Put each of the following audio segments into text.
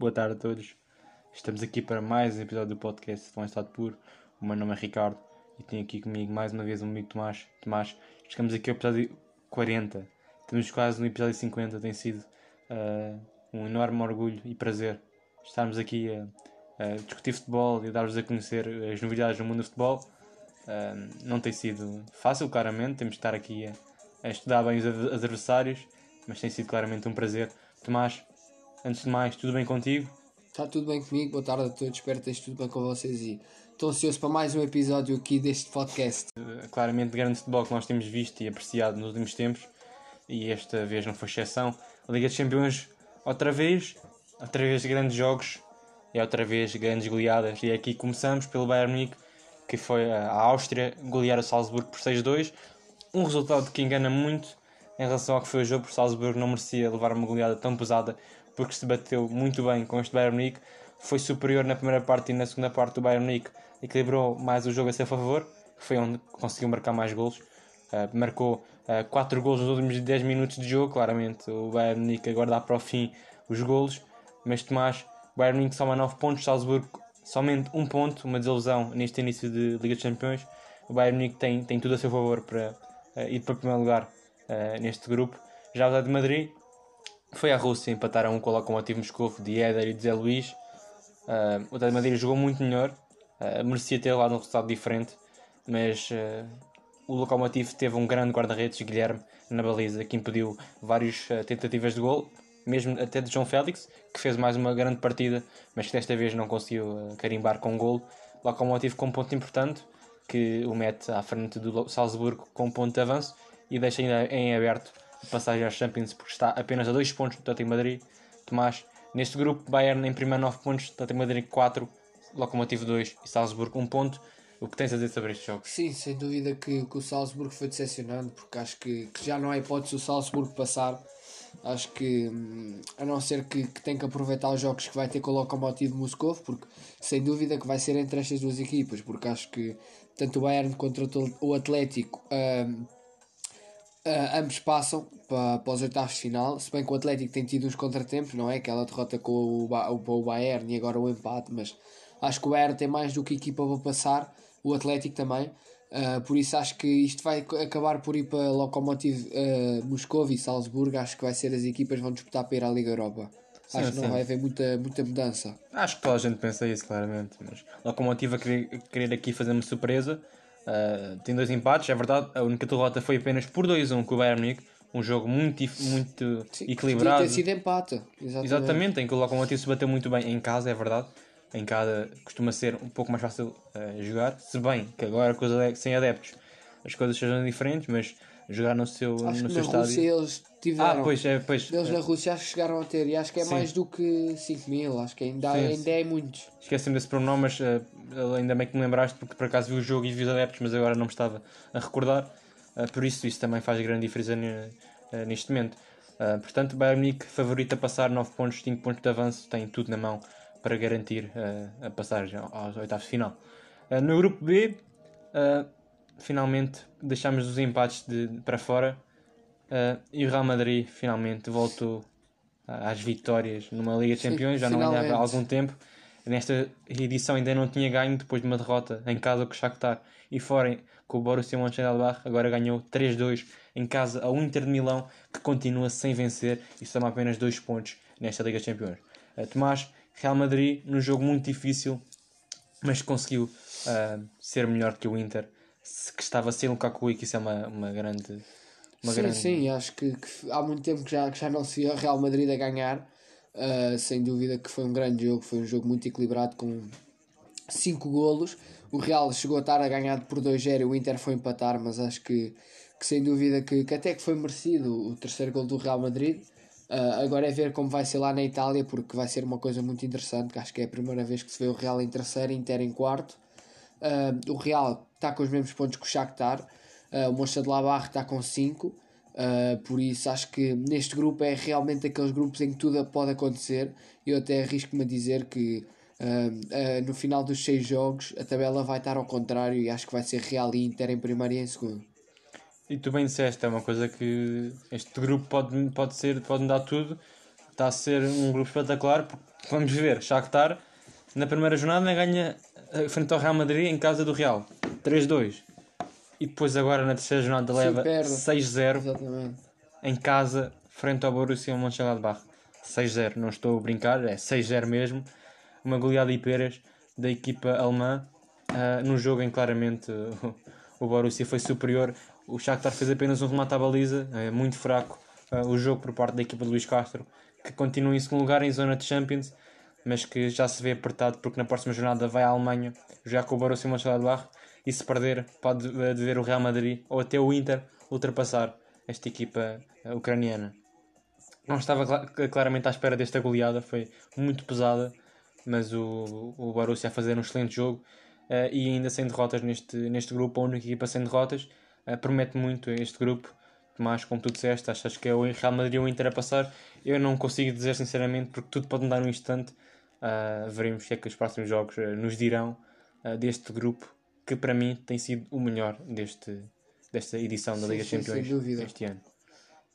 boa tarde a todos. Estamos aqui para mais um episódio do podcast Fã Estado Puro. O meu nome é Ricardo e tenho aqui comigo mais uma vez o um amigo Tomás. Tomás, chegamos aqui ao episódio 40. Estamos quase no episódio 50. Tem sido uh, um enorme orgulho e prazer estarmos aqui a, a discutir futebol e a dar-vos a conhecer as novidades do mundo do futebol. Uh, não tem sido fácil, claramente. Temos de estar aqui a, a estudar bem os adversários, mas tem sido claramente um prazer. Tomás, Antes de mais, tudo bem contigo? Está tudo bem comigo, boa tarde a todos, espero que esteja tudo bem com vocês e estou ansioso para mais um episódio aqui deste podcast. Uh, claramente, grande futebol que nós temos visto e apreciado nos últimos tempos e esta vez não foi exceção. A Liga dos Campeões, outra vez, outra vez grandes jogos e outra vez grandes goleadas. E aqui começamos pelo Bayern Munique, que foi a Áustria golear o Salzburgo por 6-2. Um resultado que engana muito em relação ao que foi o jogo, porque o Salzburgo não merecia levar uma goleada tão pesada porque se bateu muito bem com este Bayern Munique, foi superior na primeira parte e na segunda parte do Bayern Munique, equilibrou mais o jogo a seu favor, foi onde conseguiu marcar mais golos, uh, marcou uh, 4 golos nos últimos 10 minutos de jogo, claramente o Bayern Munique dá para o fim os golos, mas Tomás, Bayern Munique soma 9 pontos, Salzburgo somente 1 ponto, uma desilusão neste início de Liga dos Campeões, o Bayern Munique tem, tem tudo a seu favor para uh, ir para o primeiro lugar neste grupo, já o de Madrid foi à Rússia empatar a um com o Lokomotiv Moscou de Éder e de Zé Luís. Uh, o Atlético Madrid jogou muito melhor, uh, merecia ter lá um resultado diferente, mas uh, o Lokomotiv teve um grande guarda-redes, Guilherme, na baliza, que impediu várias tentativas de gol, mesmo até de João Félix, que fez mais uma grande partida, mas que desta vez não conseguiu carimbar com um gol. Lokomotiv com um ponto importante, que o mete à frente do Salzburgo com um ponto de avanço e deixa ainda em aberto passagem às Champions porque está apenas a 2 pontos do Atlético Madrid. Tomás, neste grupo, Bayern em primeiro 9 pontos, Atlético Madrid 4, Locomotivo 2 e Salzburgo 1 ponto. O que tens a dizer sobre este jogo? Sim, sem dúvida que, que o Salzburgo foi decepcionante porque acho que, que, já não há hipótese o Salzburgo passar. Acho que, hum, a não ser que, que tem que aproveitar os jogos que vai ter com o Lokomotiv Moscou, porque sem dúvida que vai ser entre estas duas equipas, porque acho que tanto o Bayern contra o Atlético um, Uh, ambos passam para, para os oitavos de final, se bem que o Atlético tem tido uns contratempos, não é? Aquela derrota com o, o, o Bayern e agora o empate, mas acho que o Bayern tem mais do que equipa para passar, o Atlético também. Uh, por isso acho que isto vai acabar por ir para Lokomotiv uh, Moscou e Salzburgo. Acho que vai ser as equipas que vão disputar para ir à Liga Europa. Sim, acho que não vai haver muita, muita mudança. Acho que toda a gente pensa isso, claramente. Mas Lokomotiv a querer, querer aqui fazer uma surpresa Uh, tem dois empates, é verdade. A única derrota foi apenas por 2-1 com o Bayern Munique. Um jogo muito, muito Sim, equilibrado. Podia ter sido empate. Exatamente. Exatamente, em que o Lokomotiv se bateu muito bem em casa, é verdade. Em casa costuma ser um pouco mais fácil uh, jogar. Se bem que agora coisa sem adeptos as coisas sejam diferentes, mas jogar no seu, acho no que seu na estádio. Rússia eles tiveram. Ah, pois é, pois. Eles na Rússia acho que chegaram a ter, e acho que é Sim. mais do que 5 mil, acho que ainda, Sim. ainda é muitos. Esqueci-me desse pronome, mas uh, ainda bem que me lembraste, porque por acaso vi o jogo e vi os adeptos, mas agora não me estava a recordar. Uh, por isso, isso também faz grande diferença uh, neste momento. portanto, Bayern Munique favorito a passar 9 pontos, 5 pontos de avanço, tem tudo na mão para garantir a passagem aos oitavos de final. no grupo B, finalmente deixámos os empates de, para fora uh, e o Real Madrid finalmente voltou às vitórias numa Liga de Campeões, já não ganhava há algum tempo. Nesta edição ainda não tinha ganho depois de uma derrota em casa com o Shakhtar e fora com o Borussia Mönchengladbach, agora ganhou 3-2 em casa ao Inter de Milão, que continua sem vencer e soma apenas 2 pontos nesta Liga de Campeões. Uh, Tomás, Real Madrid, num jogo muito difícil, mas conseguiu uh, ser melhor que o Inter que estava sem Lukaku e que isso é uma, uma grande. Uma sim, grande... sim, acho que, que, há muito tempo que já, que já não se via Real Madrid a ganhar. Uh, sem dúvida que foi um grande jogo, foi um jogo muito equilibrado com 5 golos. O Real chegou a estar a ganhar por 2-0 o Inter foi empatar, mas acho que, que sem dúvida que, que até que foi merecido o terceiro gol do Real Madrid. Uh, agora é ver como vai ser lá na Itália, porque vai ser uma coisa muito interessante, que acho que é a primeira vez que se vê o Real em terceiro, Inter em quarto. Uh, o Real está com os mesmos pontos que o Shakhtar. Uh, o Mönchengladbach está com 5. Uh, por isso acho que neste grupo é realmente aqueles grupos em que tudo pode acontecer. Eu até arrisco-me a dizer que uh, no final dos 6 jogos a tabela vai estar ao contrário e acho que vai ser Real e Inter em primeiro e em segundo. E tu bem disseste, é uma coisa que este grupo pode, pode ser, pode mudar tudo está a ser um grupo espetacular. Vamos ver, Shakhtar na primeira jornada ganha eh, frente ao Real Madrid em casa do Real 3-2 e depois agora na terceira jornada leva perde. 6-0 Exatamente. em casa frente ao Borussia Mönchengladbach. 6-0, não estou a brincar, é 6-0 mesmo. Uma goleada e peras da equipa alemã. Ah, num jogo em que claramente uh, o Borussia foi superior. O Shakhtar fez apenas um remate à baliza é muito fraco ah, o jogo por parte da equipa de Luís Castro que continua em segundo lugar em zona de Champions mas que já se vê apertado porque na próxima jornada vai à Alemanha jogar com o Borussia Mönchengladbach e se perder pode eh, ver o Real Madrid ou até o Inter ultrapassar esta equipa eh, ucraniana. Não estava cla- claramente à espera desta goleada, foi muito pesada, mas o, o Borussia a fazer um excelente jogo eh, e ainda sem derrotas neste, neste grupo, a única equipa sem derrotas, eh, promete muito este grupo. Mas, como tu disseste, achas que é o Real Madrid ou o Inter a passar? Eu não consigo dizer sinceramente, porque tudo pode mudar num instante. Ah, veremos o que é que os próximos jogos eh, nos dirão ah, deste grupo, que para mim tem sido o melhor deste, desta edição da Sim, Liga sim, Campeões sem este ano.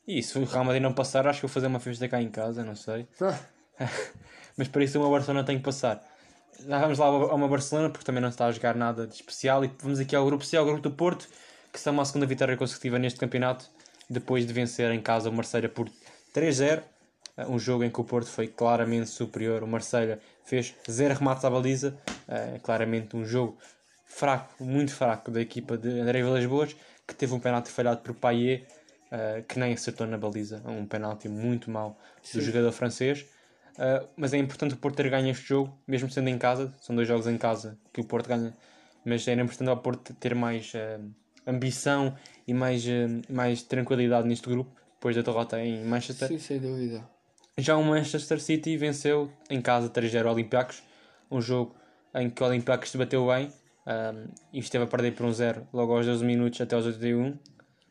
E se o Real Madrid não passar, acho que vou fazer uma festa cá em casa, não sei. Mas para isso uma Barcelona tem que passar. Já vamos lá a uma Barcelona, porque também não está a jogar nada de especial. E vamos aqui ao grupo C, ao grupo do Porto, que está uma segunda vitória consecutiva neste campeonato, depois de vencer em casa o Marselha por 3-0. Uh, Um jogo em que o Porto foi claramente superior. O Marselha fez zero remates à baliza. Uh, claramente um jogo fraco, muito fraco, da equipa de André Vilas Boas, que teve um penalti falhado por Payet, uh, que nem acertou na baliza. Um penalti muito mau do jogador francês. Uh, mas é importante o Porto ter ganho este jogo, mesmo sendo em casa. São dois jogos em casa que o Porto ganha. Mas era importante ao Porto ter mais uh, ambição e mais, mais tranquilidade neste grupo, depois da derrota em Manchester. Sim, sem dúvida. Já o Manchester City venceu em casa 3-0 o Olympiacos, um jogo em que o Olympiacos se bateu bem um, e esteve a perder por um 0 logo aos 12 minutos até aos 81.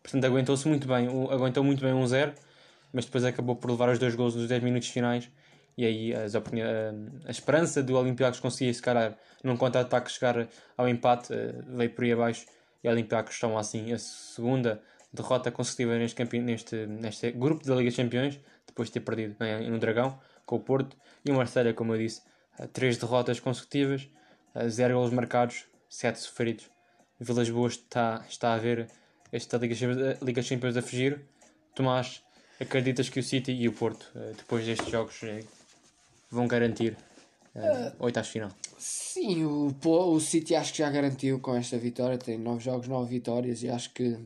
Portanto, aguentou-se muito bem, aguentou muito bem um 0, mas depois acabou por levar os dois gols nos 10 minutos finais. E aí as a, esperança do Olympiacos conseguir, se calhar, num contra-ataque chegar ao empate, eh, veio por aí abaixo. E o Olympiacos toma assim a segunda derrota consecutiva neste, campe... neste, neste grupo da Liga dos Campeões, depois de ter perdido no Dragão com o Porto. E o Marselha, como eu disse, eh, três derrotas consecutivas, eh, zero golos marcados, sete sofridos. Vilas Boas está, está a ver esta Liga, Champions- Liga dos Campeões a fugir. Tomás, acreditas que o City e o Porto, eh, depois destes jogos, eh, vão garantir eh, oitavos de final? Sim, o, o City acho que já garantiu com esta vitória. Tem 9 jogos, 9 vitórias e acho que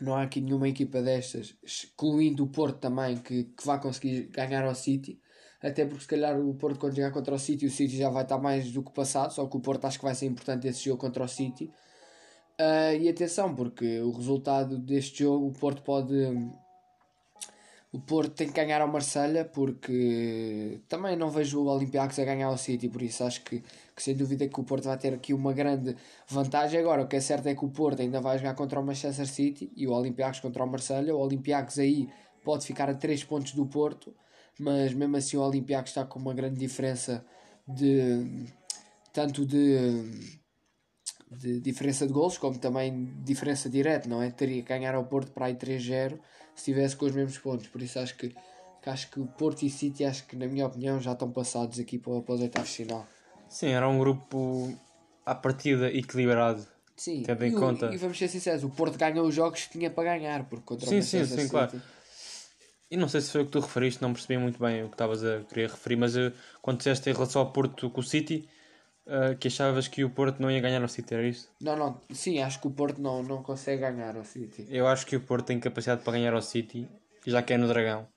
não há aqui nenhuma equipa destas, excluindo o Porto também, que, que vai conseguir ganhar ao City. Até porque se calhar o Porto quando jogar contra o City, o City já vai estar mais do que passado, só que o Porto acho que vai ser importante esse jogo contra o City. Ah, e atenção, porque o resultado deste jogo, o Porto pode. O Porto tem que ganhar ao Marselha porque também não vejo o Olympiacos a ganhar ao City, por isso acho que, que sem dúvida que o Porto vai ter aqui uma grande vantagem. Agora, o que é certo é que o Porto ainda vai jogar contra o Manchester City e o Olympiacos contra o Marselha. O Olympiacos aí pode ficar a 3 pontos do Porto, mas mesmo assim o Olympiacos está com uma grande diferença de tanto de de diferença de golos, como também diferença direta, não é? Teria que ganhar ao Porto para aí 3-0 se tivesse com os mesmos pontos. Por isso acho que, que acho que o Porto e City, acho que na minha opinião, já estão passados aqui para, para os oitavos de final. Sim, era um grupo à partida equilibrado. Sim, Tendo em e, conta- e vamos ser sinceros, o Porto ganhou os jogos que tinha para ganhar, porque contra o Sim, sim, Manchester sim, City- claro. E não sei se foi o que tu referiste, não percebi muito bem o que estavas a querer referir, mas eh, quando disseste em relação ao Porto com o City, eh, que achavas que o Porto não ia ganhar ao City, era isso? Não, não, sim, acho que o Porto não, não consegue ganhar ao City. Eu acho que o Porto tem capacidade para ganhar ao City, já que é no Dragão.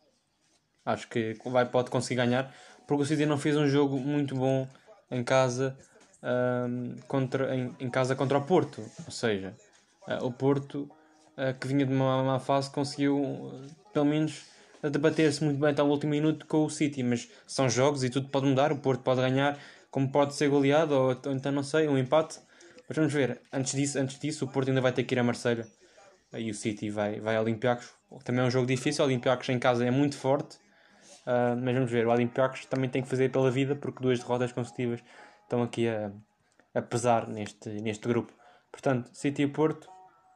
Acho que vai, pode conseguir ganhar, porque o City não fez um jogo muito bom em casa, ahm, contra, em, em casa contra o Porto. Ou seja, ah, o Porto, que vinha de uma má fase, conseguiu pelo menos debater-se muito bem até o último minuto com o City. Mas são jogos e tudo pode mudar. O Porto pode ganhar, como pode ser goleado, ou, ou então não sei, um empate. Mas vamos ver. Antes disso, antes disso o Porto ainda vai ter que ir a Marselha e o City vai, vai a Olympiacos. Também é um jogo difícil, o Olympiacos em casa é muito forte, Ah, mas vamos ver, o Olympiacos também tem que fazer pela vida porque duas derrotas consecutivas estão aqui a, a pesar neste, neste grupo. Portanto, City e Porto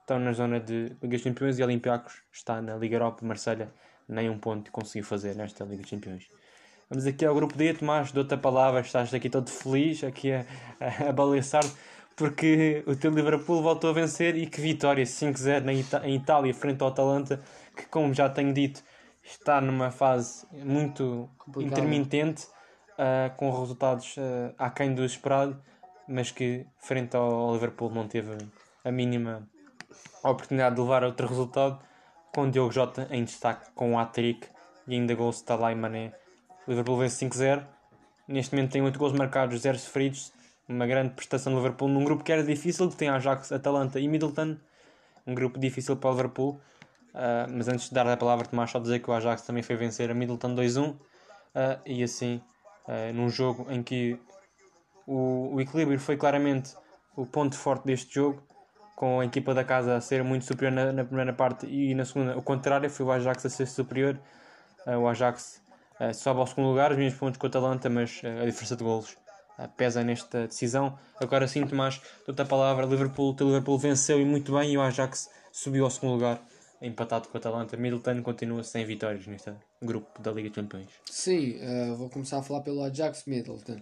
estão na zona de Liga dos Campeões e Olympiacos está na Liga Europa, Marselha nem um ponto conseguiu fazer nesta Liga dos Campeões. Vamos aqui ao grupo D, Tomás, dou-te a palavra, estás aqui todo feliz, aqui a, a, a baliçar porque o teu Liverpool voltou a vencer e que vitória 5-0 em Itália frente ao Atalanta, que como já tenho dito, está numa fase muito Complicado. intermitente, uh, com resultados uh, aquém do esperado, mas que frente ao Liverpool não teve a mínima oportunidade de levar a outro resultado, com Diogo Jota em destaque com o hat-trick e ainda gols de Talay Mané. Liverpool vence 5-0, neste momento tem 8 gols marcados, 0 sofridos, uma grande prestação do Liverpool num grupo que era difícil, que tem Ajax, Atalanta e Middleton, um grupo difícil para o Liverpool. Uh, mas antes de dar a palavra, Tomás, só dizer que o Ajax também foi vencer a Middleton 2-1 uh, ah, e assim, uh, num jogo em que o, o equilíbrio foi claramente o ponto forte deste jogo, com a equipa da casa a ser muito superior na, na primeira parte e na segunda, o contrário, foi o Ajax a ser superior. o Ajax sobe ao segundo lugar, os mesmos pontos com o Atalanta, mas a diferença de golos pesa nesta decisão. Agora sim, Tomás, dou-te a palavra. Liverpool, o Liverpool venceu e muito bem e o Ajax subiu ao segundo lugar empatado com o Atalanta. Middleton continua sem vitórias neste grupo da Liga de Campeões. Sim, uh, vou começar a falar pelo Ajax Middleton.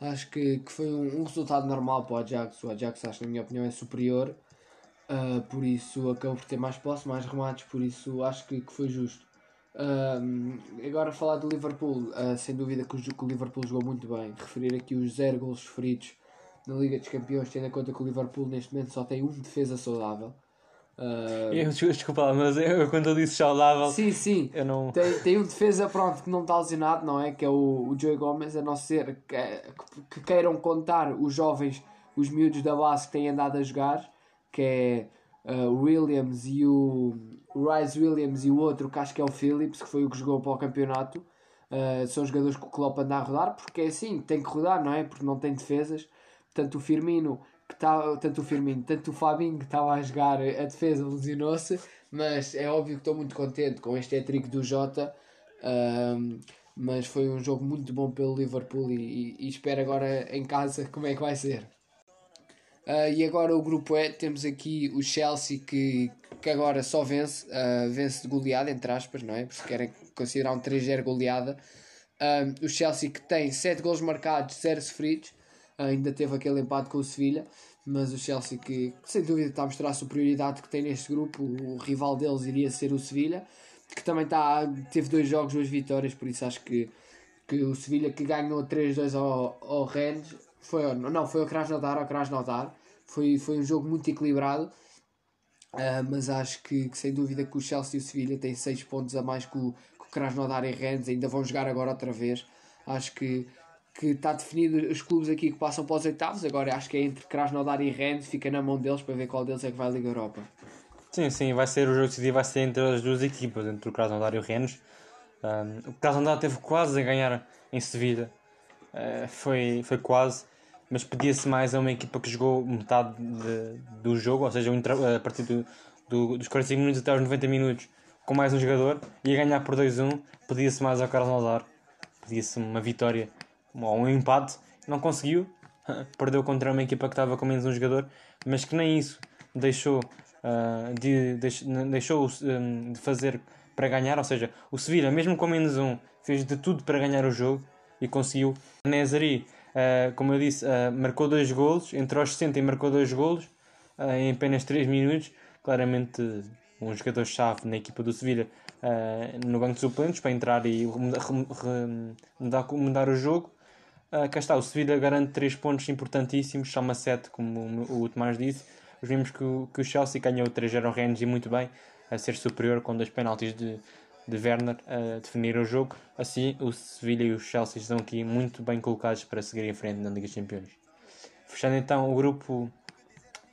Acho que, que foi um, um, resultado normal para o Ajax. O Ajax, acho na minha opinião, é superior. Uh, por isso acabou por ter mais posse, mais remates, por isso acho que, que foi justo. Agora falar do Liverpool, uh, sem dúvida que o, que o, Liverpool jogou muito bem. Referir aqui os zero gols sofridos na Liga dos Campeões, tendo em conta que o Liverpool neste momento só tem um defesa saudável. Uh... Eu, desculpa mas eu, quando eu disse saudável. Sim, sim. Eu não... tem, tem um defesa pronto que não está lesionado, não é? Que é o, o Joey Gomes, a não ser que, que, queiram contar os jovens, os miúdos da base que têm andado a jogar, que é uh, Williams e o, Rice Williams e o outro, que acho que é o Phillips, que foi o que jogou para o campeonato. Uh, são jogadores que o Klopp anda a rodar, porque é assim, tem que rodar, não é? Porque não tem defesas. Portanto, o Firmino que tá, tanto o Firmino, tanto o Fabinho que estava a jogar a defesa lesionou-se, mas é óbvio que estou muito contente com este hat-trick do Jota. Um, mas foi um jogo muito bom pelo Liverpool e, e, e, espero agora em casa como é que vai ser. Uh, e agora o grupo E, temos aqui o Chelsea que, que agora só vence, uh, vence de goleada, entre aspas, não é? Porque querem considerar um 3-0 goleada. Uh, o Chelsea que tem 7 gols marcados, 0 sofridos ainda teve aquele empate com o Sevilha, mas o Chelsea que sem dúvida está a mostrar a superioridade que tem neste grupo, o rival deles iria ser o Sevilha, que também está, teve dois jogos, duas vitórias, por isso acho que, que o Sevilha que ganhou 3-2 ao, ao Rennes, foi, não, foi o Krasnodar, ao Krasnodar, foi, foi um jogo muito equilibrado, uh, mas acho que, que, sem dúvida que o Chelsea e o Sevilha têm 6 pontos a mais que o, que o Krasnodar e Rennes, ainda vão jogar agora outra vez, acho que que está definido os clubes aqui que passam para os oitavos. Agora acho que é entre Krasnodar e Rennes, fica na mão deles para ver qual deles é que vai à Liga Europa. Sim, sim, vai ser o jogo decisivo, vai ser entre as duas equipas, entre o Krasnodar e o Rennes. Um, o Krasnodar teve quase a ganhar em Sevilha, uh, foi, foi quase, mas pedia-se mais a uma equipa que jogou metade de, do jogo, ou seja, a partir do, do, dos 45 minutos até aos 90 minutos, com mais um jogador, ia ganhar por 2-1, pedia-se mais ao Krasnodar, pedia-se uma vitória ou um empate, não conseguiu, perdeu contra uma equipa que estava com menos um jogador, mas que nem isso deixou, uh, de, de, deixou um, de fazer para ganhar, ou seja, o Sevilha, mesmo com menos um, fez de tudo para ganhar o jogo e conseguiu. Nezari, uh, como eu disse, uh, marcou dois golos, entre os 60 e marcou dois golos em apenas 3 minutos, claramente um jogador-chave na equipa do Sevilha no banco de suplentes para entrar e mudar, mudar o jogo. Uh, cá está, o Sevilha garante 3 pontos importantíssimos, soma 7, como o, Tomás disse. Vimos que o, que o Chelsea ganhou 3-0 ao Rennes e muito bem, a ser superior com dois penaltis de, de Werner a definir o jogo. Assim, o Sevilha e o Chelsea estão aqui muito bem colocados para seguir em frente na Liga dos Campeões. Fechando então o grupo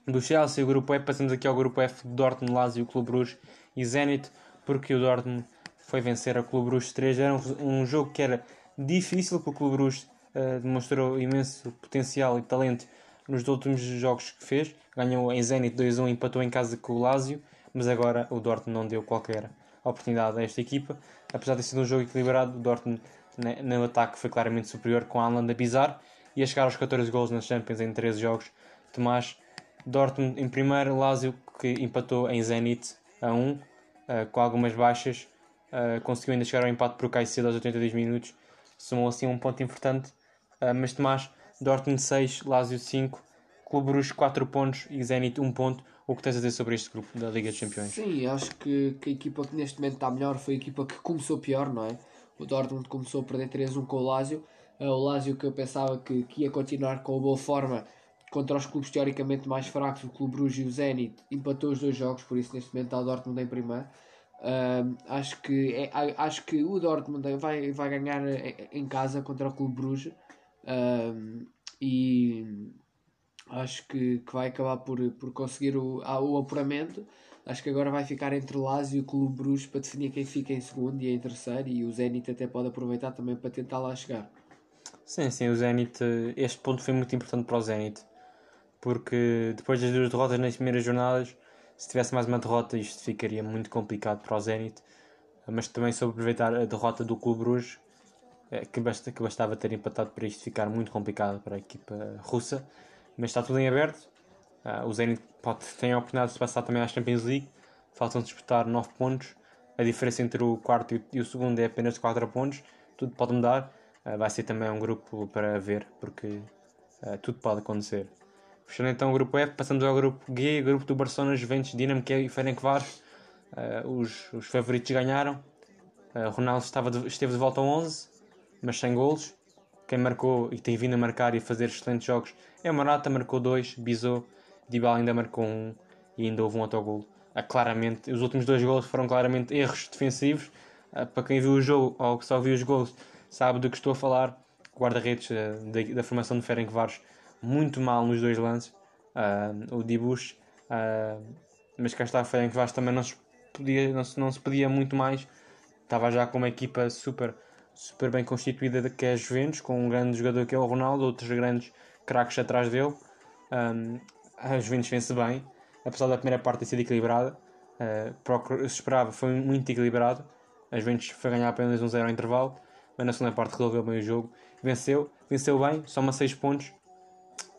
do Chelsea, o grupo E, passamos aqui ao grupo F de Dortmund, Lazio, Clube Bruges e Zenit, porque o Dortmund foi vencer a Clube Bruges 3 Era um, um jogo que era difícil para o Clube Bruges uh, demonstrou imenso potencial e talento nos últimos jogos que fez. Ganhou em Zenit 2-1, empatou em casa com o Lazio, mas agora o Dortmund não deu qualquer oportunidade a esta equipa. Apesar de ter sido um jogo equilibrado, o Dortmund né, no ataque foi claramente superior com a Alan Bizarre e a chegar aos 14 gols nas Champions em 13 jogos. Tomás, Dortmund em primeiro, Lazio que empatou em Zenit a 1, uh, com algumas baixas. Uh, conseguiu ainda chegar ao empate por Caicedo aos 82 minutos. Somou assim um ponto importante. Uh, mas Tomás, Dortmund 6, Lazio 5, Clube Bruges 4 pontos e Zenit 1 ponto. O que tens a dizer sobre este grupo da Liga dos Campeões? Sim, acho que, que a equipa que neste momento está melhor foi a equipa que começou pior, não é? O Dortmund começou a perder 3-1 com o Lazio. Uh, o Lazio que eu pensava que, que ia continuar com a boa forma contra os clubes teoricamente mais fracos, o Clube Bruges e o Zenit, empatou os dois jogos, por isso neste momento está o Dortmund em primeiro. Acho, que é, acho que o Dortmund vai, vai ganhar em casa contra o Clube Bruges e acho que, que vai acabar por, por conseguir o, o apuramento. Acho que agora vai ficar entre Lazio e o Clube Bruges para definir quem fica em segundo e em terceiro e o Zenit até pode aproveitar também para tentar lá chegar. Sim, sim, o Zenit, este ponto foi muito importante para o Zenit porque depois das duas derrotas nas primeiras jornadas, se tivesse mais uma derrota, isto ficaria muito complicado para o Zenit. Mas também soube aproveitar a derrota do Clube Bruges, eh, que, basta, que bastava ter empatado para isto ficar muito complicado para a equipa russa. Mas está tudo em aberto. Uh, o Zenit pode, tem a oportunidade de passar também à Champions League. Faltam disputar 9 pontos. A diferença entre o quarto e o segundo é apenas 4 pontos. Tudo pode mudar. Uh, vai ser também um grupo para ver, porque uh, tudo pode acontecer. Fechando então o grupo F, passamos ao grupo G, grupo do Barcelona, Juventus, Dinamo Kiev e Ferencváros. Uh, os, os favoritos ganharam. Ronaldo estava de, esteve de volta a 11, mas sem golos. Quem marcou e tem vindo a marcar e fazer excelentes jogos é o Morata, marcou 2, Bizot, Dybala ainda marcou 1 um, e ainda houve um autogolo. Uh, claramente, os últimos dois golos foram claramente erros defensivos. Uh, para quem viu o jogo ou que só viu os golos, sabe do que estou a falar. Guarda-redes da, da formação de Ferencváros muito mal nos dois lances. Uh, o Dibush, uh, mas cá está, Ferenc Vaz também não se, podia, não, se, não se muito mais. Estava já com uma equipa super, super bem constituída que é a Juventus, com um grande jogador que é o Ronaldo, outros grandes craques atrás dele. Um, a Juventus vence bem, apesar da primeira parte ter sido equilibrada. Uh, se esperava, foi muito equilibrado. A Juventus foi ganhar apenas um 0 ao intervalo, mas na segunda parte resolveu bem o jogo. Venceu, venceu bem, soma 6 pontos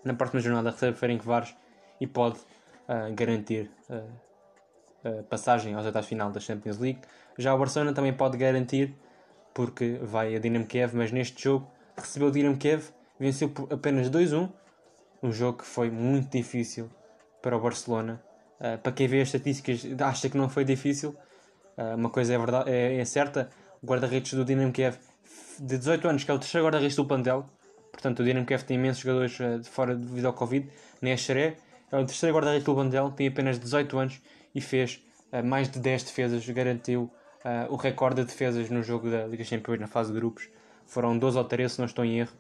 na próxima jornada recebe Ferencváros e pode uh, garantir uh, passagem aos oitavos final da Champions League. Já o Barcelona também pode garantir porque vai a Dinamo Kiev, mas neste jogo recebeu o Dinamo Kiev, venceu por apenas 2-1, um jogo que foi muito difícil para o Barcelona. Uh, para quem vê as estatísticas acha que não foi difícil, uh, uma coisa é, verdade, é, é certa, o guarda-redes do Dinamo Kiev de 18 anos, que é o terceiro guarda-redes do plantel, Portanto, o Dinamo Kiev tem imensos jogadores uh, de fora devido ao Covid. Nesheré é o terceiro guarda-redes do Bandel, tem apenas 18 anos e fez mais de 10 defesas, garantiu uh, o recorde de defesas no jogo da Liga Champions na fase de grupos. Foram 12 ou 13, se não estou em erro.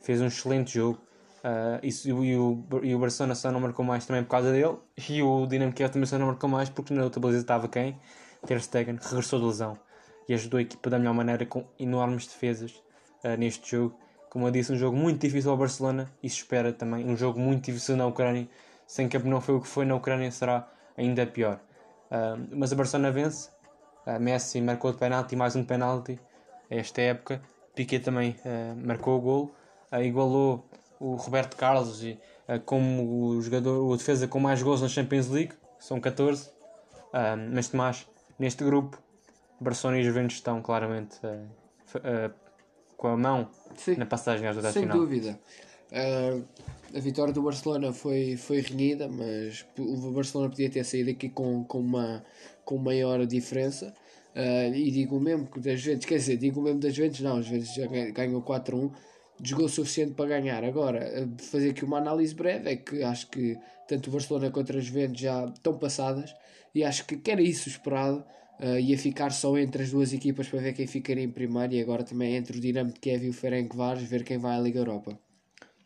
Fez um excelente jogo. Uh, isso, e, o, e o Barcelona só não marcou mais também por causa dele. E o Dinamo Kiev também só não marcou mais porque na outra baliza estava quem? Ter Stegen, regressou de lesão. E ajudou a equipa da melhor maneira com enormes defesas neste jogo como eu disse, um jogo muito difícil ao Barcelona e se espera também um jogo muito difícil na Ucrânia. Sem que não foi o que foi na Ucrânia, será ainda pior. Uh, mas a Barcelona vence. Uh, Messi marcou de penalti, mais um penalti esta época. Piquet também uh, marcou o gol. igualou o Roberto Carlos e, como o jogador, o defesa com mais gols na Champions League. São 14. mas Tomás, neste grupo, Barcelona e Juventus estão claramente com a mão Sim, na passagem às final. Sem dúvida. Uh, a vitória do Barcelona foi, foi renhida, mas o Barcelona podia ter saído aqui com, com, uma, com maior diferença. Uh, e digo mesmo que das Juventus, quer dizer, digo mesmo das Juventus, não, as Juventus já ganhou 4-1, jogou o suficiente para ganhar. Agora, fazer aqui uma análise breve é que acho que tanto o Barcelona quanto as Juventus já estão passadas e acho que, que era isso esperado uh, ia ficar só entre as duas equipas para ver quem ficaria em primeiro e agora também entre o Dinamo de Kiev e o Ferencváros ver quem vai à Liga Europa.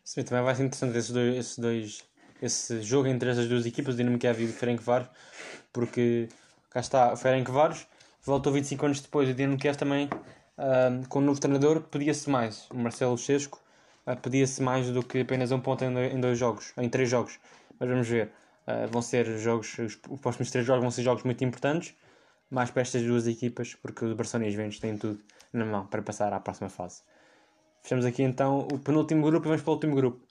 Sim, também vai ser interessante esses dois, dois, esse jogo entre essas duas equipas, o Dinamo e o Ferencváros, porque cá está o Ferencváros, voltou 25 anos depois, o Dinamo Kiev também uh, com um novo treinador pedia-se mais, o Marcelo Chesco uh, pedia-se mais do que apenas um ponto em dois jogos, em três jogos, mas vamos ver. Uh, vão ser jogos, os, os próximos três jogos vão ser jogos muito importantes mais para estas duas equipas, porque o Barcelona e os Juventus têm tudo na mão para passar à próxima fase. Fechamos aqui então o penúltimo grupo e vamos para o último grupo,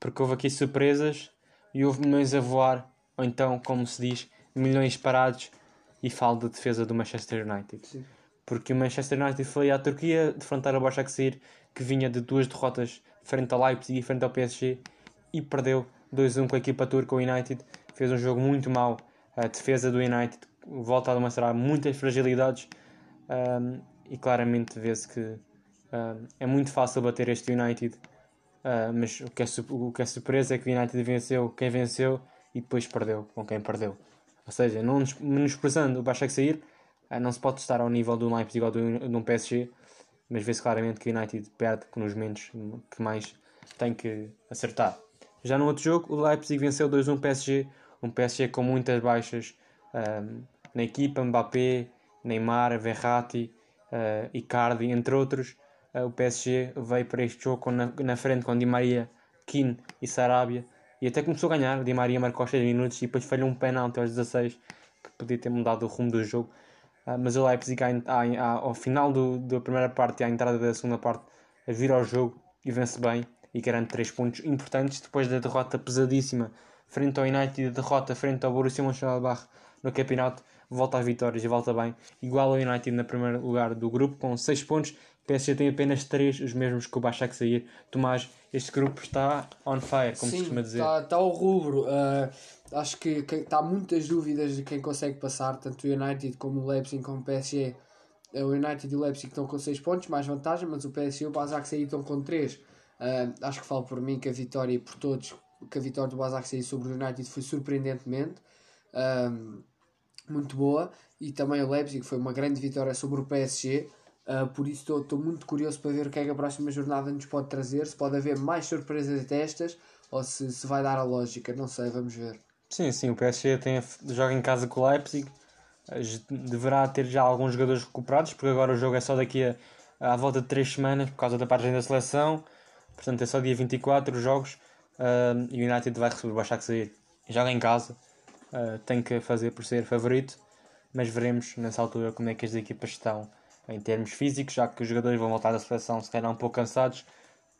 porque houve aqui surpresas e houve milhões a voar, ou então, como se diz, milhões parados e falo da defesa do Manchester United. Sim. porque o Manchester United foi à Turquia defrontar o Başakşehir, que vinha de duas derrotas frente ao Leipzig e frente ao PSG, e perdeu 2-1 com a equipa turca, o United. Fez um jogo muito mau. A defesa do United volta a demonstrar muitas fragilidades um, e claramente vê-se que um, é muito fácil bater este United. Uh, mas o que, é, o que é surpresa é que o United venceu quem venceu e depois perdeu com quem perdeu. Ou seja, não menosprezando o Başakşehir, uh, não se pode estar ao nível do Leipzig ou do, do PSG, mas vê-se claramente que o United perde nos momentos que mais tem que acertar. Já no outro jogo, o Leipzig venceu 2-1 PSG, um PSG com muitas baixas um, na equipa, Mbappé, Neymar, Verratti, uh, Icardi, entre outros. Uh, o PSG veio para este jogo na, na frente com Di Maria, Keane e Sarabia e até começou a ganhar. Di Maria marcou aos 6 minutos e depois falhou um penalti aos 16 que podia ter mudado o rumo do jogo. Uh, mas o Leipzig, ao final do, da primeira parte e à entrada da segunda parte, vira ao jogo e vence bem e garante 3 pontos importantes depois da derrota pesadíssima frente ao United e a derrota frente ao Borussia Mönchengladbach no campeonato. Volta às vitórias e volta bem. Igual ao United no primeiro lugar do grupo com 6 pontos. O PSG tem apenas 3, os mesmos que o sair. Tomás, este grupo está on fire, como Sim, se costuma dizer. Está, está ao rubro. Uh, acho que, que está muitas dúvidas de quem consegue passar, tanto o United como o Leipzig como o PSG. Uh, o United e o Leipzig estão com 6 pontos, mais vantagem, mas o PSG e o sair estão com 3. Uh, acho que falo por mim que a vitória por todos, que a vitória do Basak sobre o United foi surpreendentemente uh, muito boa e também o Leipzig foi uma grande vitória sobre o PSG. Uh, por isso estou muito curioso para ver o que é que a próxima jornada nos pode trazer. Se pode haver mais surpresas destas ou se, se vai dar a lógica, não sei, vamos ver. Sim, sim, o PSG tem, joga em casa com o Leipzig, deverá ter já alguns jogadores recuperados, porque agora o jogo é só daqui a, à volta de 3 semanas por causa da página da seleção. Portanto, é só dia 24 os jogos uh, e o United vai receber o Başakşehir. Joga em casa, uh, tem que fazer por ser favorito, mas veremos nessa altura como é que as equipas estão em termos físicos, já que os jogadores vão voltar da seleção se calhar um pouco cansados,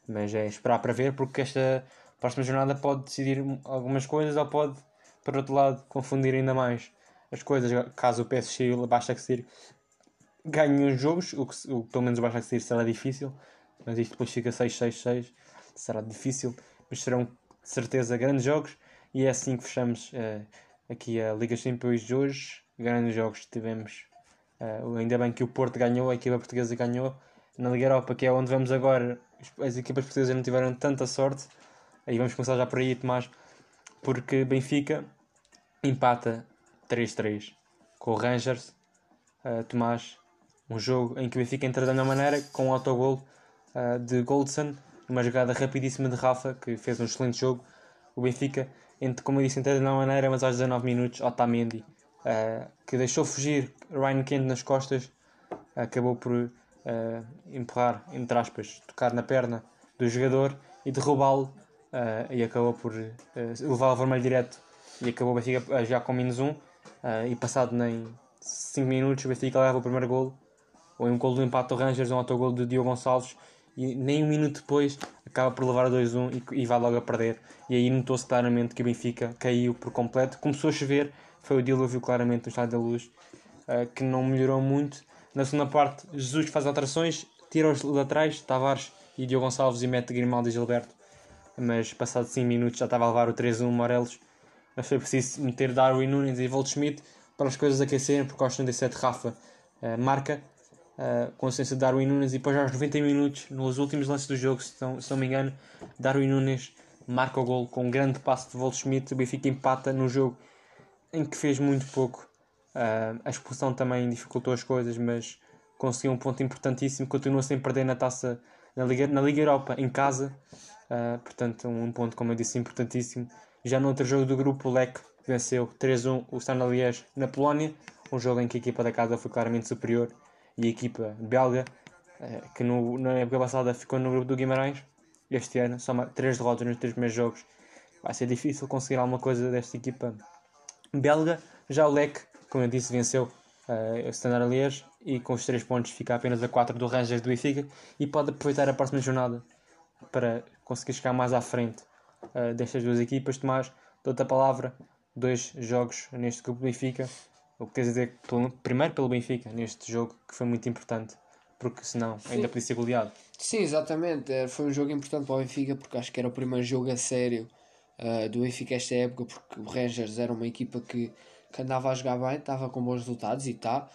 mas é esperar para ver porque esta próxima jornada pode decidir algumas coisas ou pode, por outro lado, confundir ainda mais as coisas, caso o PSG e o Başakşehir ganhem os jogos, o que, o, pelo menos o Başakşehir será difícil, mas isto depois fica 6-6-6, será difícil, mas serão de certeza grandes jogos e é assim que fechamos uh, aqui a Liga Champions de hoje. Grandes jogos tivemos, uh, ainda bem que o Porto ganhou, a equipa portuguesa ganhou. Na Liga Europa, que é onde vamos agora, as equipas portuguesas não tiveram tanta sorte. Aí vamos começar já por aí, Tomás, porque Benfica empata 3-3 com o Rangers. Uh, Tomás, um jogo em que o Benfica entra da mesma maneira, com um autogol uh, de Goldson, uma jogada rapidíssima de Rafa, que fez um excelente jogo. O Benfica, entre, como eu disse, entra de uma maneira, mas aos 19 minutos, Otamendi, uh, que deixou fugir Ryan Kent nas costas, acabou por uh, empurrar, entre aspas, tocar na perna do jogador e derrubá-lo, uh, e acabou por levar o vermelho direto, e acabou o Benfica já com menos um, e passado nem 5 minutos, o Benfica leva o primeiro golo, ou um golo do empate do Rangers, um autogol de Diogo Gonçalves, e nem um minuto depois acaba por levar a 2-1 e, e vai logo a perder. E aí notou-se claramente que o Benfica caiu por completo. Começou a chover, foi o dilúvio claramente no Estádio da Luz, uh, que não melhorou muito. Na segunda parte, Jesus faz alterações, tira os laterais, Tavares e Diogo Gonçalves e mete Grimaldo e Gilberto. Mas passado 5 minutos já estava a levar o 3-1 Morelos. Mas foi preciso meter Darwin Nunes e Schmidt para as coisas aquecerem, porque aos 77 Rafa uh, marca uh, com a assistência de Darwin Nunes e depois aos 90 minutos, nos últimos lances do jogo, se não, se não me engano, Darwin Nunes marca o gol com um grande passo de Volschmidt, o Benfica empata no jogo em que fez muito pouco. Uh, a expulsão também dificultou as coisas, mas conseguiu um ponto importantíssimo, continua sem perder na taça na Liga, na Liga Europa em casa, uh, portanto um ponto como eu disse importantíssimo. Já no outro jogo do grupo, o Lec venceu 3-1 o Standard na Polónia, um jogo em que a equipa da casa foi claramente superior e a equipa belga, eh, que no, na época passada ficou no grupo do Guimarães, este ano soma três derrotas nos três primeiros jogos. Vai ser difícil conseguir alguma coisa desta equipa belga. Já o Lec, como eu disse, venceu uh, o Standard Liège e com os três pontos fica apenas a 4 do Rangers do Benfica e pode aproveitar a próxima jornada para conseguir chegar mais à frente uh, destas duas equipas. Tomás, dou-te a palavra, dois jogos neste grupo do Benfica O que quer dizer, pelo, primeiro pelo Benfica, neste jogo, que foi muito importante, porque senão Sim. ainda podia ser goleado. Sim, exatamente. Eh, Foi um jogo importante para o Benfica porque acho que era o primeiro jogo a sério eh, do Benfica esta época porque o Rangers era uma equipa que, que andava a jogar bem, estava com bons resultados e está.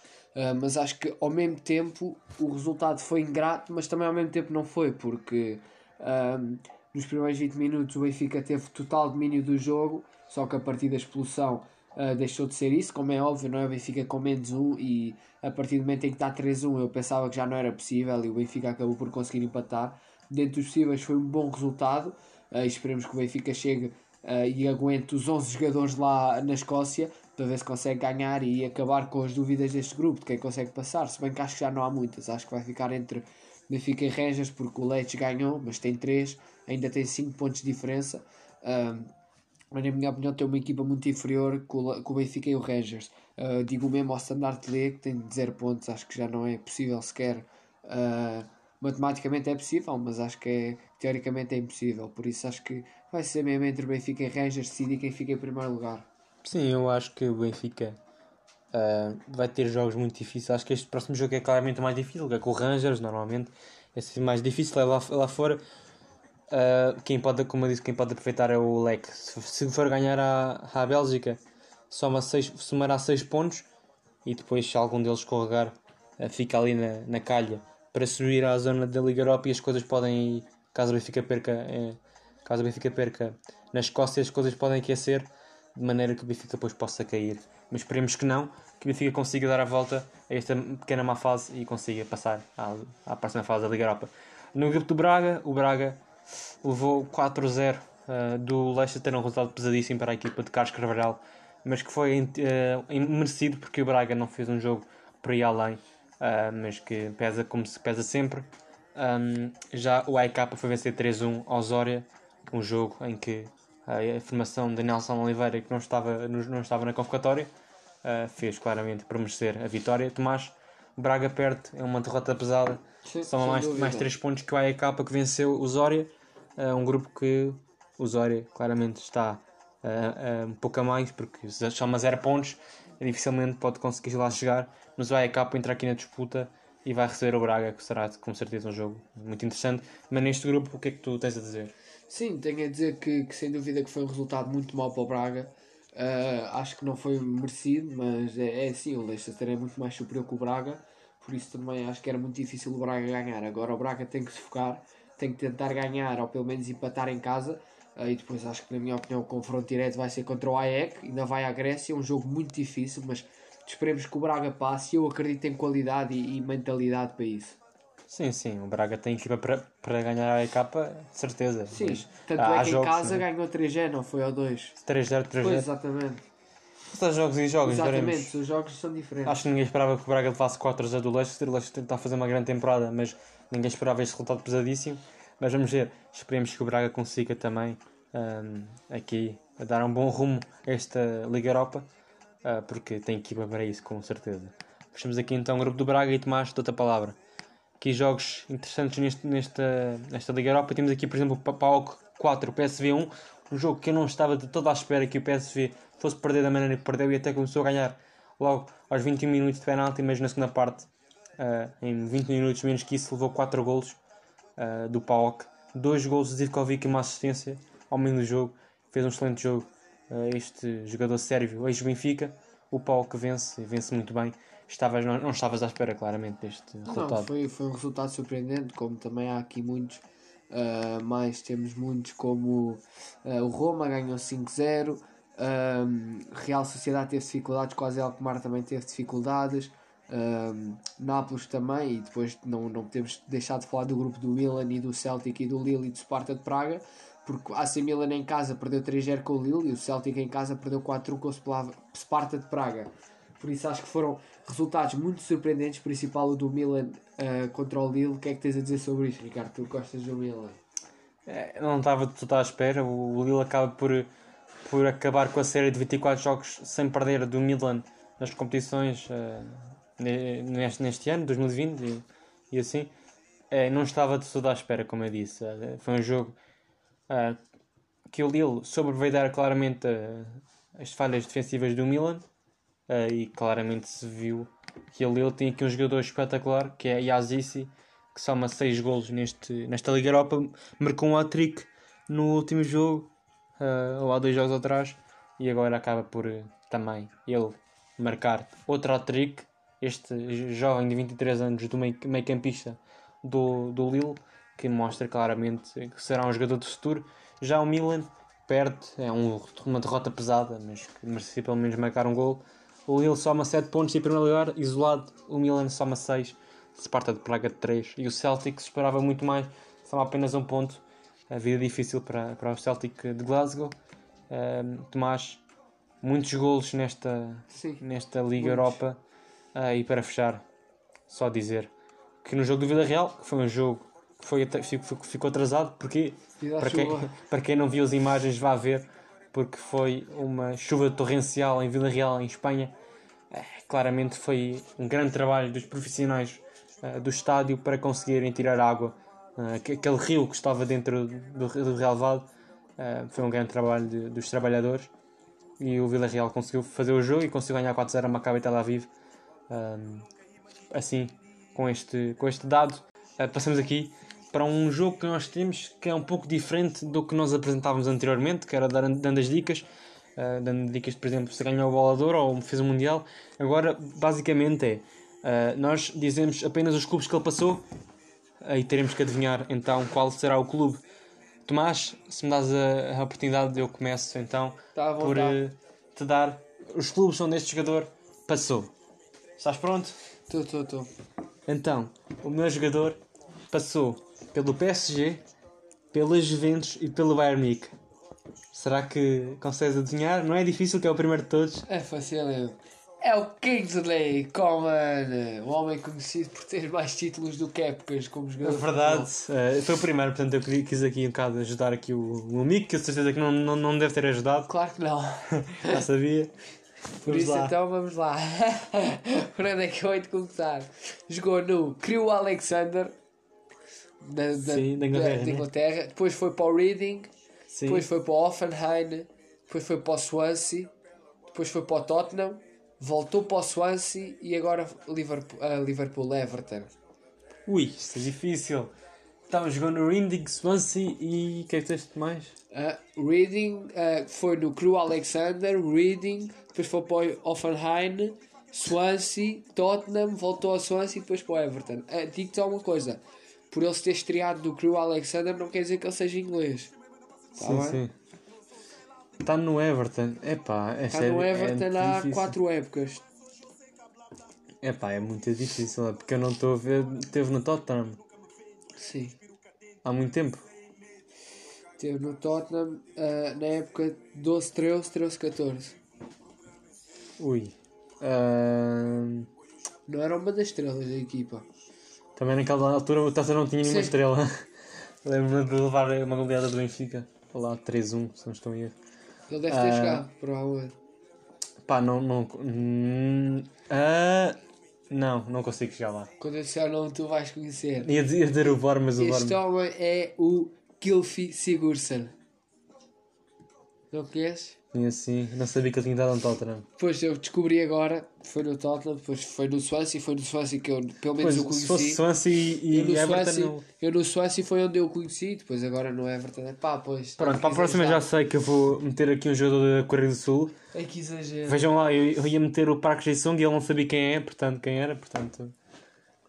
mas acho que ao mesmo tempo o resultado foi ingrato, mas também ao mesmo tempo não foi porque ahm, nos primeiros 20 minutos o Benfica teve total domínio do jogo, só que a partir da expulsão Uh, deixou de ser isso, como é óbvio, não é? O Benfica com menos um e a partir do momento em que está 3-1 eu pensava que já não era possível e o Benfica acabou por conseguir empatar. Dentro dos possíveis foi um bom resultado uh, esperemos que o Benfica chegue uh, e aguente os 11 jogadores lá na Escócia para ver se consegue ganhar e acabar com as dúvidas deste grupo, de quem consegue passar. Se bem que acho que já não há muitas, acho que vai ficar entre Benfica e Rangers porque o Leite ganhou, mas tem 3, ainda tem 5 pontos de diferença. Mas, na minha opinião, tem uma equipa muito inferior com o, Benfica e o Rangers. Uh, digo mesmo ao Standard Liège, que tem 0 pontos, acho que já não é possível sequer. Uh, matematicamente é possível, mas acho que é, teoricamente é impossível. Por isso acho que vai ser mesmo entre o Benfica e Rangers decidir quem fica em primeiro lugar. Sim, eu acho que o Benfica uh, vai ter jogos muito difíceis. Acho que este próximo jogo é claramente o mais difícil, que é com o Rangers, normalmente. É sempre mais difícil, é lá, lá fora. Uh, quem pode, como eu disse, quem pode aproveitar é o Leque. Se, se for ganhar à, à Bélgica, soma seis, somará 6 pontos e depois, se algum deles escorregar, uh, fica ali na, na calha para subir à zona da Liga Europa e as coisas podem caso o Benfica perca, eh, caso o Benfica perca na Escócia, as coisas podem aquecer de maneira que o Benfica depois possa cair. Mas esperemos que não, que o Benfica consiga dar a volta a esta pequena má fase e consiga passar à, à próxima fase da Liga Europa. No grupo do Braga, o Braga levou 4-0 uh, do Leicester, um resultado pesadíssimo para a equipa de Carlos Carvalhal, mas que foi uh, merecido porque o Braga não fez um jogo por aí além, uh, mas que pesa como se pesa sempre. Um, já o AEK foi vencer 3-1 ao Zória, um jogo em que a formação de Nelson Oliveira, que não estava, não estava na convocatória, fez claramente merecer a vitória. Tomás, Braga perde, é uma derrota pesada. Sim, São mais, dúvida. mais 3 pontos que o AEK que venceu o Zória. É um grupo que o Zória claramente está uh, uh, um pouco a mais, porque soma 0 pontos, dificilmente pode conseguir lá chegar. Mas o AEK entra aqui na disputa e vai receber o Braga, que será com certeza um jogo muito interessante. Mas neste grupo, o que é que tu tens a dizer? Sim, tenho a dizer que, que sem dúvida que foi um resultado muito mau para o Braga. Uh, acho que não foi merecido, mas é, é assim, o Leicester é muito mais superior que o Braga, por isso também acho que era muito difícil o Braga ganhar. Agora o Braga tem que se focar, tem que tentar ganhar ou pelo menos empatar em casa. Uh, e depois acho que, na minha opinião, o confronto direto vai ser contra o AEK, ainda vai à Grécia, um jogo muito difícil, mas esperemos que o Braga passe. Eu acredito em qualidade e, e mentalidade para isso. Sim, sim, o Braga tem equipa para, para ganhar a de certeza. Sim, Mas tanto há é que em jogos, casa né? ganhou 3G, não foi ao 2. 3-0, Pois, 3-0. exatamente. São jogos e jogos, Exatamente, veremos. os jogos são diferentes. Acho que ninguém esperava que o Braga levasse 4 do Leicester. O Leicester está a fazer uma grande temporada, mas ninguém esperava este resultado pesadíssimo. Mas vamos ver, esperemos que o Braga consiga também hum, aqui dar um bom rumo a esta Liga Europa, ah, porque tem equipa para isso, com certeza. Fechamos aqui então o grupo do Braga e Tomás, dou-te a palavra. Aqui jogos interessantes neste, nesta, nesta Liga Europa. Temos aqui, por exemplo, o PAOK 4, PSV 1, um jogo que eu não estava de toda à espera que o PSV fosse perder da maneira que perdeu e até começou a ganhar logo aos 21 minutos de penalti, mas na segunda parte, ah, em 20 minutos menos que isso, levou 4 golos ah, do PAOK. Dois golos de Zivkovic e uma assistência ao meio do jogo. Fez um excelente jogo este jogador sérvio, ex-Benfica. O PAOK vence, e vence muito bem. Estavas, não, não estavas à espera, claramente, deste Não, resultado. foi, foi um resultado surpreendente, como também há aqui muitos, uh, mais temos muitos como uh, o Roma ganhou 5-0, um, Real Sociedade teve dificuldades, quase Alkmaar também teve dificuldades, um, Nápoles também, e depois não, não podemos deixar de falar do grupo do Milan e do Celtic e do Lille e do Sparta de Praga, porque a AC Milan em casa perdeu 3-0 com o Lille e o Celtic em casa perdeu 4-1 com o Sparta de Praga. Por isso acho que foram resultados muito surpreendentes, principal o do Milan uh, contra o Lille. O que é que tens a dizer sobre isto, Ricardo? Tu gostas do Milan? É, não estava toda à espera. O Lille acaba por, por acabar com a série de 24 jogos sem perder do Milan nas competições ne- neste, neste ano, 2020 e, e assim. Eh, não estava de toda à espera, como eu disse. Eh, foi um jogo que o Lille soube claramente eh, as falhas defensivas do Milan. uh, e claramente se viu que ele, ele tem aqui um jogador espetacular que é Yazici, que soma 6 golos neste, nesta Liga Europa, marcou um hat-trick no último jogo, uh, ou há dois jogos atrás, e agora acaba por uh, também ele marcar outro hat-trick. Este jovem de 23 anos do meio, meio campista do, do Lille, que mostra claramente que será um jogador de futuro. Já o Milan perde, é um, uma derrota pesada, mas que merecia pelo menos marcar um gol. O Lille soma 7 pontos em primeiro lugar, isolado. O Milan soma 6, Sparta de Praga de 3. E o Celtic esperava muito mais, soma apenas um ponto. A vida difícil para, para o Celtic de Glasgow. Tomás, muitos golos nesta, Sim. nesta Liga Muitos. Europa. Ah, e para fechar, só dizer que no jogo do Vila Real, que foi um jogo que foi, ficou, ficou atrasado, porque para quem, para quem não viu as imagens, vá ver, porque foi uma chuva torrencial em Vila Real, em Espanha. Eh, claramente foi um grande trabalho dos profissionais eh, do estádio para conseguirem tirar água. Que- aquele rio que estava dentro do, do relevado eh, foi um grande trabalho de- dos trabalhadores. E o Vila Real conseguiu fazer o jogo e conseguiu ganhar 4-0 a Maccabi Tel Aviv. Um, assim, com este, com este dado, uh, passamos aqui para um jogo que nós temos que é um pouco diferente do que nós apresentávamos anteriormente, que era dando as dicas, uh, dando dicas, por exemplo, se ganhou o bolador ou fez o Mundial. Agora, basicamente, é uh, nós dizemos apenas os clubes que ele passou aí teremos que adivinhar então qual será o clube. Tomás, se me dás a, a oportunidade, eu começo então Tá por uh, te dar os clubes onde este jogador passou. Estás pronto? Estou, estou, estou. Então, o meu jogador passou pelo PSG, pela Juventus e pelo Bayern Munique. Será que consegues adivinhar? Não é difícil, que é o primeiro de todos. É fácil. É o Kingsley Coman, o homem conhecido por ter mais títulos do que épocas como É jogador. de verdade, futebol. eh, foi o primeiro, portanto eu quis aqui um bocado ajudar aqui o, o amigo, que eu tenho certeza que não, não, não deve ter ajudado, Claro que não. já sabia. Por Vamos isso lá. então vamos lá. Por onde é que eu hei de começar? Jogou no Crew Alexander da, da, Sim, da Inglaterra, da né? Inglaterra. Depois foi para o Reading, Sim. depois foi para o Offenheim, depois foi para o Swansea, depois foi para o Tottenham, voltou para o Swansea e agora Liverpool, ah, Liverpool Everton. Ui, isto é difícil. Estava jogando no Reading, Swansea e o que é que tens mais? Uh, Reading uh, foi no Crew Alexander, Reading, depois foi para o Offenheim, Swansea, Tottenham, voltou ao Swansea e depois para o Everton. Uh, Digo-te só uma coisa: por ele se ter estreado no Crew Alexander, não quer dizer que ele seja inglês. Tá sim, bem? sim. Está no Everton. Epá, é Está no Everton é há difícil. 4 épocas. Epá, é muito difícil, é porque eu não estou a ver. Teve no Tottenham Sim. há muito tempo. Teve no Tottenham uh, na época 12, 13, 13, 14. Ui. Ahm, Não era uma das estrelas da equipa. Também naquela altura o Tottenham não tinha nenhuma Sim. estrela. Lembro-me de levar uma goleada do Benfica. Lá 3-1, se não estou em erro. Ele deve ter Ah. jogado, provavelmente. Pá, não. Não, ah, não, não consigo chegar lá. Quando eu disser o nome, tu vais conhecer. Ia dizer, o VAR, mas o VAR. Este homem é o Gylfi Sigurdsson. Não conheces? E assim, não sabia que ele tinha dado um Tottenham. Depois eu descobri agora, foi no Tottenham, depois foi no Swansea, foi no Swansea que eu pelo menos Pois, eu se fosse conheci. Swansea e, eu, no Everton. Swansea, não- eu no Swansea foi onde eu conheci, depois agora no Everton. é Pá, pois. Pronto, para a próxima já sei que eu vou meter aqui um jogador da Coreia do Sul. Ai que exagero. Vejam lá, eu, eu ia meter o Park Jae-sung e ele não sabia quem é, portanto, quem era, portanto.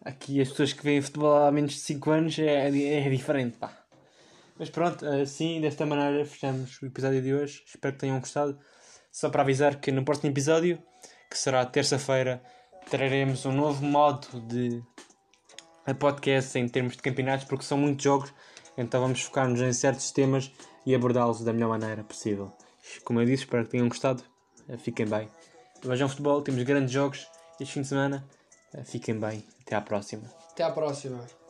Aqui as pessoas que veem futebol há menos de 5 anos é, é diferente, pá. Mas pronto, assim, desta maneira fechamos o episódio de hoje. Espero que tenham gostado. Só para avisar que no próximo episódio, que será terça-feira, traremos um novo modo de podcast em termos de campeonatos, porque são muitos jogos, então vamos focar-nos em certos temas e abordá-los da melhor maneira possível. Como eu disse, espero que tenham gostado. Fiquem bem. Vejam futebol, temos grandes jogos este fim de semana. Fiquem bem. Até à próxima. Até à próxima.